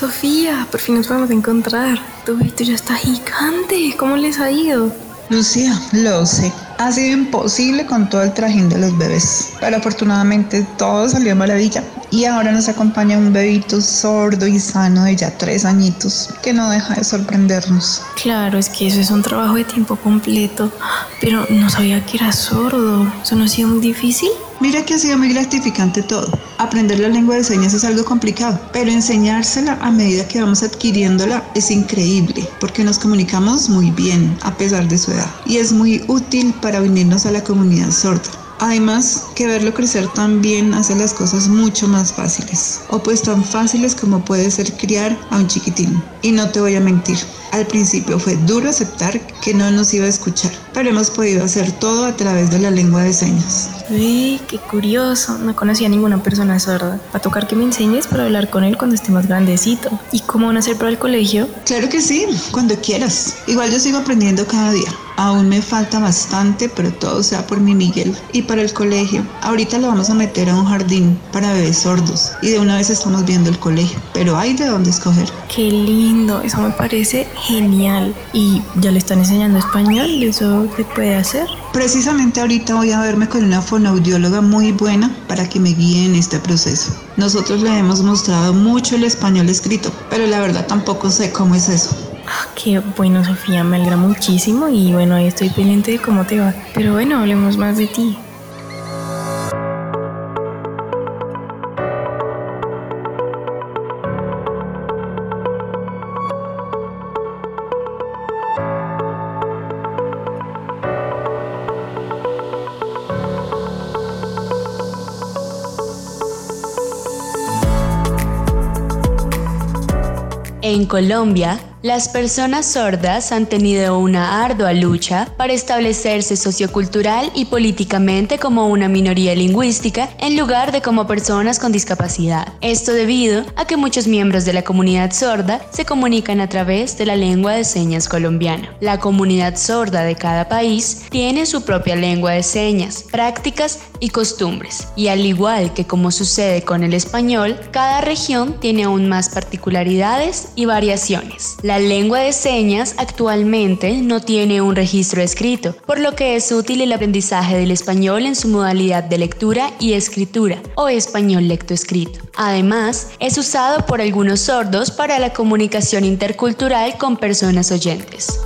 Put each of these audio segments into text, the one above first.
Sofía, por fin nos podemos encontrar. Tu bebito ya está gigante. ¿Cómo les ha ido? Lucía, lo sé. Ha sido imposible con todo el trajín de los bebés, pero afortunadamente todo salió maravilla y ahora nos acompaña un bebito sordo y sano de ya tres añitos que no deja de sorprendernos. Claro, es que eso es un trabajo de tiempo completo, pero no sabía que era sordo. ¿Eso no ha sido muy difícil? Mira que ha sido muy gratificante todo. Aprender la lengua de señas es algo complicado, pero enseñársela a medida que vamos adquiriéndola es increíble, porque nos comunicamos muy bien a pesar de su edad y es muy útil para unirnos a la comunidad sorda. Además, que verlo crecer también hace las cosas mucho más fáciles, o pues tan fáciles como puede ser criar a un chiquitín. Y no te voy a mentir, al principio fue duro aceptar que no nos iba a escuchar, pero hemos podido hacer todo a través de la lengua de señas. Uy, qué curioso. No conocía a ninguna persona sorda. Va a tocar que me enseñes para hablar con él cuando esté más grandecito. ¿Y cómo van a hacer para el colegio? Claro que sí, cuando quieras. Igual yo sigo aprendiendo cada día. Aún me falta bastante, pero todo sea por mi Miguel. Y para el colegio, ahorita lo vamos a meter a un jardín para bebés sordos. Y de una vez estamos viendo el colegio, pero hay de dónde escoger. Qué lindo, eso me parece genial. ¿Y ya le están enseñando español? ¿Eso se puede hacer? Precisamente ahorita voy a verme con una fonoaudióloga muy buena para que me guíe en este proceso. Nosotros le hemos mostrado mucho el español escrito, pero la verdad tampoco sé cómo es eso. Ah, qué bueno, Sofía, me alegra muchísimo y bueno, ahí estoy pendiente de cómo te va. Pero bueno, hablemos más de ti. En Colombia, las personas sordas han tenido una ardua lucha para establecerse sociocultural y políticamente como una minoría lingüística en lugar de como personas con discapacidad. Esto debido a que muchos miembros de la comunidad sorda se comunican a través de la lengua de señas colombiana. La comunidad sorda de cada país tiene su propia lengua de señas, prácticas y costumbres, y al igual que como sucede con el español, cada región tiene aún más particularidades y variaciones. La lengua de señas actualmente no tiene un registro escrito, por lo que es útil el aprendizaje del español en su modalidad de lectura y escritura o español lectoescrito. Además, es usado por algunos sordos para la comunicación intercultural con personas oyentes.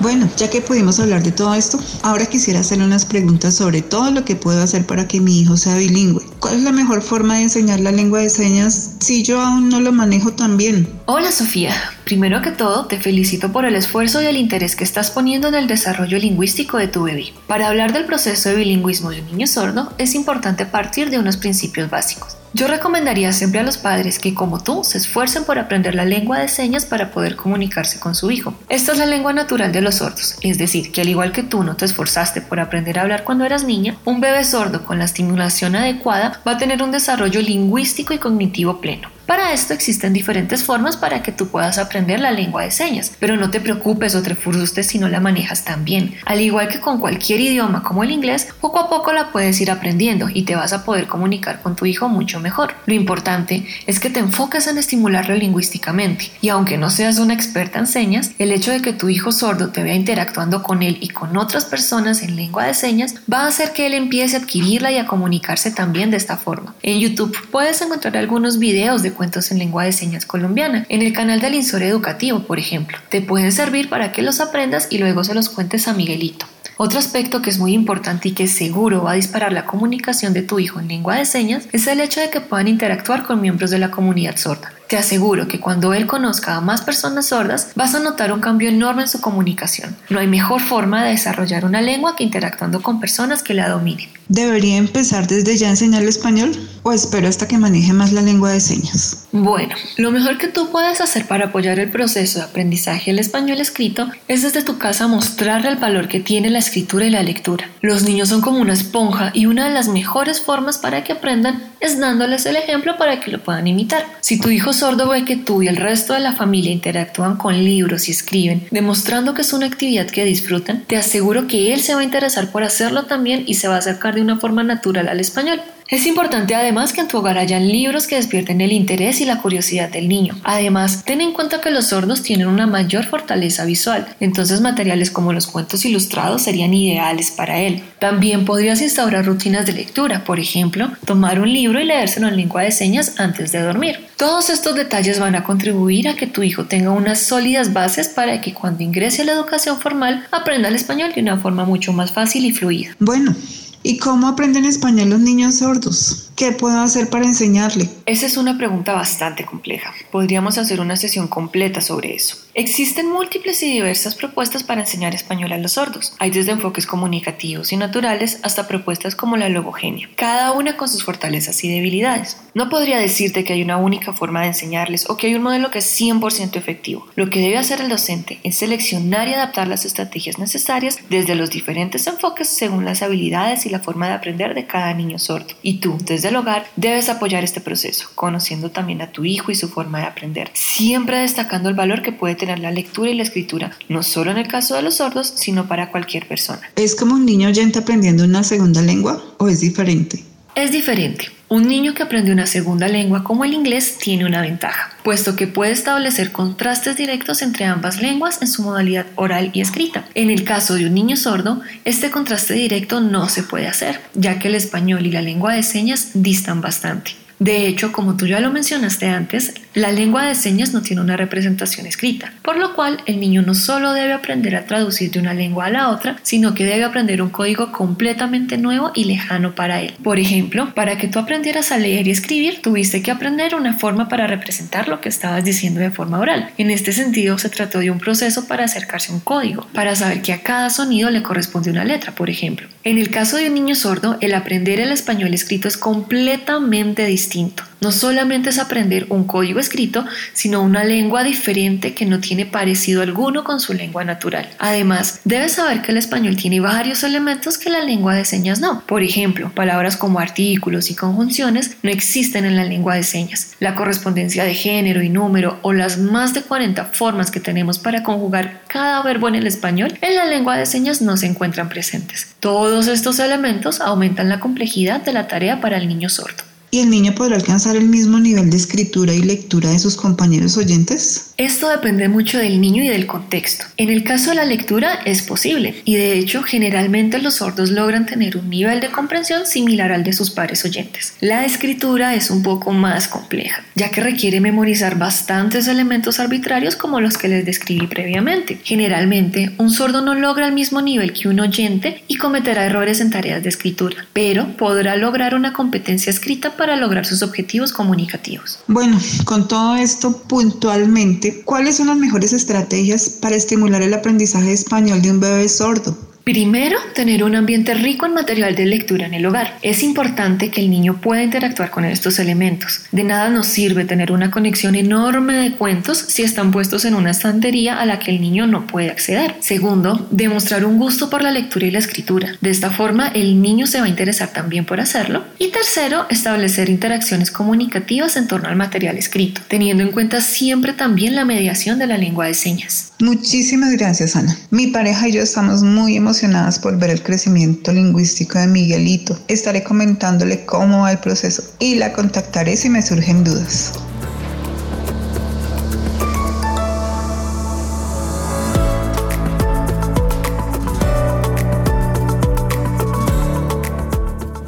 Bueno, ya que pudimos hablar de todo esto, ahora quisiera hacerle unas preguntas sobre todo lo que puedo hacer para que mi hijo sea bilingüe. ¿Cuál es la mejor forma de enseñar la lengua de señas si yo aún no lo manejo tan bien? Hola Sofía, primero que todo te felicito por el esfuerzo y el interés que estás poniendo en el desarrollo lingüístico de tu bebé. Para hablar del proceso de bilingüismo de un niño sordo es importante partir de unos principios básicos. Yo recomendaría siempre a los padres que, como tú, se esfuercen por aprender la lengua de señas para poder comunicarse con su hijo. Esta es la lengua natural de los sordos, es decir, que al igual que tú no te esforzaste por aprender a hablar cuando eras niña, un bebé sordo con la estimulación adecuada va a tener un desarrollo lingüístico y cognitivo pleno. Para esto existen diferentes formas para que tú puedas aprender la lengua de señas, pero no te preocupes o te frustres si no la manejas tan bien. Al igual que con cualquier idioma como el inglés, poco a poco la puedes ir aprendiendo y te vas a poder comunicar con tu hijo mucho mejor. Lo importante es que te enfoques en estimularlo lingüísticamente y aunque no seas una experta en señas, el hecho de que tu hijo sordo te vea interactuando con él y con otras personas en lengua de señas va a hacer que él empiece a adquirirla y a comunicarse también de esta forma. En YouTube puedes encontrar algunos videos de cuentos en lengua de señas colombiana, en el canal del Insor Educativo, por ejemplo. Te pueden servir para que los aprendas y luego se los cuentes a Miguelito. Otro aspecto que es muy importante y que seguro va a disparar la comunicación de tu hijo en lengua de señas es el hecho de que puedan interactuar con miembros de la comunidad sorda. Te aseguro que cuando él conozca a más personas sordas, vas a notar un cambio enorme en su comunicación. No hay mejor forma de desarrollar una lengua que interactuando con personas que la dominen. ¿Debería empezar desde ya a enseñarle español o espero hasta que maneje más la lengua de señas? Bueno, lo mejor que tú puedes hacer para apoyar el proceso de aprendizaje del español escrito es desde tu casa mostrarle el valor que tiene la escritura y la lectura. Los niños son como una esponja y una de las mejores formas para que aprendan es dándoles el ejemplo para que lo puedan imitar. Si tu hijo sordo ve que tú y el resto de la familia interactúan con libros y escriben, demostrando que es una actividad que disfrutan, te aseguro que él se va a interesar por hacerlo también y se va a acercar de una forma natural al español. Es importante además que en tu hogar hayan libros que despierten el interés y la curiosidad del niño. Además, ten en cuenta que los sordos tienen una mayor fortaleza visual, entonces materiales como los cuentos ilustrados serían ideales para él. También podrías instaurar rutinas de lectura, por ejemplo, tomar un libro y leérselo en lengua de señas antes de dormir. Todos estos detalles van a contribuir a que tu hijo tenga unas sólidas bases para que cuando ingrese a la educación formal aprenda el español de una forma mucho más fácil y fluida. Bueno, ¿Y cómo aprenden español los niños sordos? ¿Qué puedo hacer para enseñarle? Esa es una pregunta bastante compleja. Podríamos hacer una sesión completa sobre eso. Existen múltiples y diversas propuestas para enseñar español a los sordos. Hay desde enfoques comunicativos y naturales hasta propuestas como la logogenia, cada una con sus fortalezas y debilidades. No podría decirte que hay una única forma de enseñarles o que hay un modelo que es 100% efectivo. Lo que debe hacer el docente es seleccionar y adaptar las estrategias necesarias desde los diferentes enfoques según las habilidades y la forma de aprender de cada niño sordo. Y tú, desde el hogar, debes apoyar este proceso, conociendo también a tu hijo y su forma de aprender, siempre destacando el valor que puede tener la lectura y la escritura, no solo en el caso de los sordos, sino para cualquier persona. ¿Es como un niño oyente aprendiendo una segunda lengua o es diferente? Es diferente. Un niño que aprende una segunda lengua como el inglés tiene una ventaja, puesto que puede establecer contrastes directos entre ambas lenguas en su modalidad oral y escrita. En el caso de un niño sordo, este contraste directo no se puede hacer, ya que el español y la lengua de señas distan bastante. De hecho, como tú ya lo mencionaste antes, la lengua de señas no tiene una representación escrita, por lo cual el niño no solo debe aprender a traducir de una lengua a la otra, sino que debe aprender un código completamente nuevo y lejano para él. Por ejemplo, para que tú aprendieras a leer y escribir, tuviste que aprender una forma para representar lo que estabas diciendo de forma oral. En este sentido, se trató de un proceso para acercarse a un código, para saber que a cada sonido le corresponde una letra, por ejemplo. En el caso de un niño sordo, el aprender el español escrito es completamente distinto no solamente es aprender un código escrito, sino una lengua diferente que no tiene parecido alguno con su lengua natural. Además, debes saber que el español tiene varios elementos que la lengua de señas no. Por ejemplo, palabras como artículos y conjunciones no existen en la lengua de señas. La correspondencia de género y número o las más de 40 formas que tenemos para conjugar cada verbo en el español en la lengua de señas no se encuentran presentes. Todos estos elementos aumentan la complejidad de la tarea para el niño sordo. ¿Y el niño podrá alcanzar el mismo nivel de escritura y lectura de sus compañeros oyentes? Esto depende mucho del niño y del contexto. En el caso de la lectura es posible y de hecho generalmente los sordos logran tener un nivel de comprensión similar al de sus pares oyentes. La escritura es un poco más compleja, ya que requiere memorizar bastantes elementos arbitrarios como los que les describí previamente. Generalmente un sordo no logra el mismo nivel que un oyente y cometerá errores en tareas de escritura, pero podrá lograr una competencia escrita para lograr sus objetivos comunicativos. Bueno, con todo esto puntualmente, ¿cuáles son las mejores estrategias para estimular el aprendizaje español de un bebé sordo? Primero, tener un ambiente rico en material de lectura en el hogar. Es importante que el niño pueda interactuar con estos elementos. De nada nos sirve tener una conexión enorme de cuentos si están puestos en una estantería a la que el niño no puede acceder. Segundo, demostrar un gusto por la lectura y la escritura. De esta forma, el niño se va a interesar también por hacerlo. Y tercero, establecer interacciones comunicativas en torno al material escrito, teniendo en cuenta siempre también la mediación de la lengua de señas. Muchísimas gracias, Ana. Mi pareja y yo estamos muy emocionadas por ver el crecimiento lingüístico de Miguelito. Estaré comentándole cómo va el proceso y la contactaré si me surgen dudas.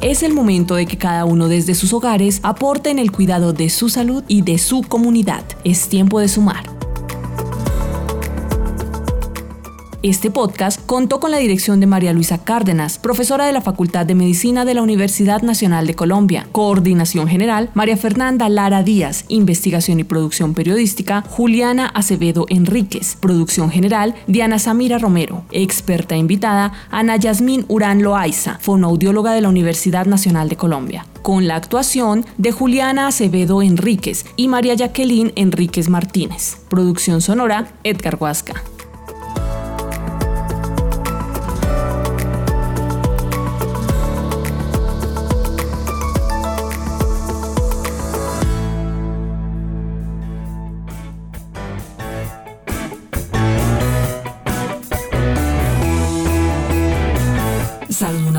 Es el momento de que cada uno desde sus hogares aporte en el cuidado de su salud y de su comunidad. Es tiempo de sumar. Este podcast contó con la dirección de María Luisa Cárdenas, profesora de la Facultad de Medicina de la Universidad Nacional de Colombia. Coordinación General, María Fernanda Lara Díaz. Investigación y producción periodística, Juliana Acevedo Enríquez. Producción General, Diana Samira Romero. Experta invitada, Ana Yasmín Urán Loaiza, fonoaudióloga de la Universidad Nacional de Colombia. Con la actuación de Juliana Acevedo Enríquez y María Jacqueline Enríquez Martínez. Producción sonora, Edgar Huasca.